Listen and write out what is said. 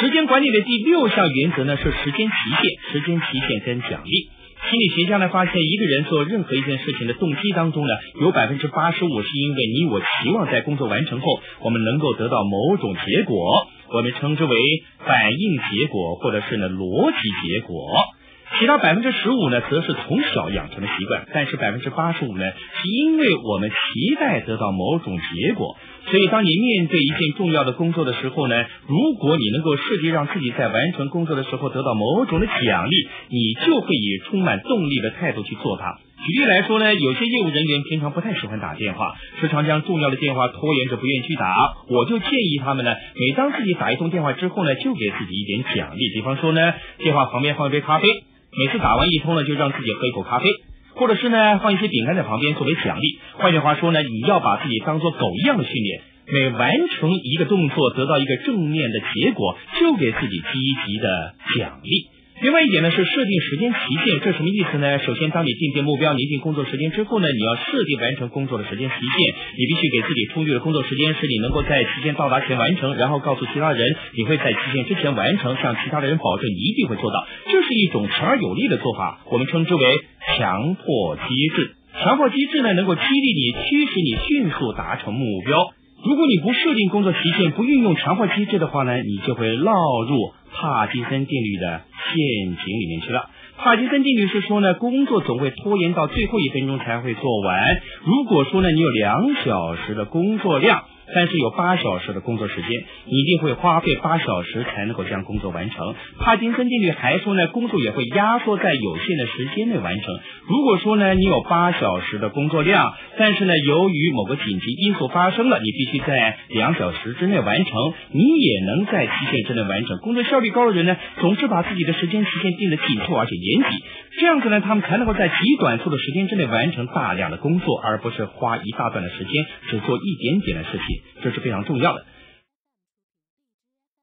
时间管理的第六项原则呢是时间期限，时间期限跟奖励。心理学家呢发现，一个人做任何一件事情的动机当中呢，有百分之八十五是因为你我期望在工作完成后，我们能够得到某种结果，我们称之为反应结果，或者是呢逻辑结果。其他百分之十五呢，则是从小养成的习惯，但是百分之八十五呢，是因为我们期待得到某种结果。所以，当你面对一件重要的工作的时候呢，如果你能够设计让自己在完成工作的时候得到某种的奖励，你就会以充满动力的态度去做它。举例来说呢，有些业务人员平常不太喜欢打电话，时常将重要的电话拖延着不愿意去打。我就建议他们呢，每当自己打一通电话之后呢，就给自己一点奖励，比方说呢，电话旁边放一杯咖啡。每次打完一通呢，就让自己喝一口咖啡，或者是呢放一些饼干在旁边作为奖励。换句话说呢，你要把自己当做狗一样的训练，每完成一个动作，得到一个正面的结果，就给自己积极的奖励。另外一点呢是设定时间期限，这什么意思呢？首先，当你定定目标、拟定工作时间之后呢，你要设定完成工作的时间期限。你必须给自己充裕的工作时间，使你能够在期限到达前完成，然后告诉其他人你会在期限之前完成，向其他的人保证你一定会做到。这是一种强而有力的做法，我们称之为强迫机制。强迫机制呢，能够激励你、驱使你迅速达成目标。如果你不设定工作期限，不运用强迫机制的话呢，你就会落入帕金森定律的陷阱里面去了。帕金森定律是说呢，工作总会拖延到最后一分钟才会做完。如果说呢，你有两小时的工作量。但是有八小时的工作时间，你一定会花费八小时才能够将工作完成。帕金森定律还说呢，工作也会压缩在有限的时间内完成。如果说呢，你有八小时的工作量，但是呢，由于某个紧急因素发生了，你必须在两小时之内完成，你也能在期限之内完成。工作效率高的人呢，总是把自己的时间期限定得紧凑而且严谨，这样子呢，他们才能够在极短促的时间之内完成大量的工作，而不是花一大段的时间只做一点点的事情。这是非常重要的。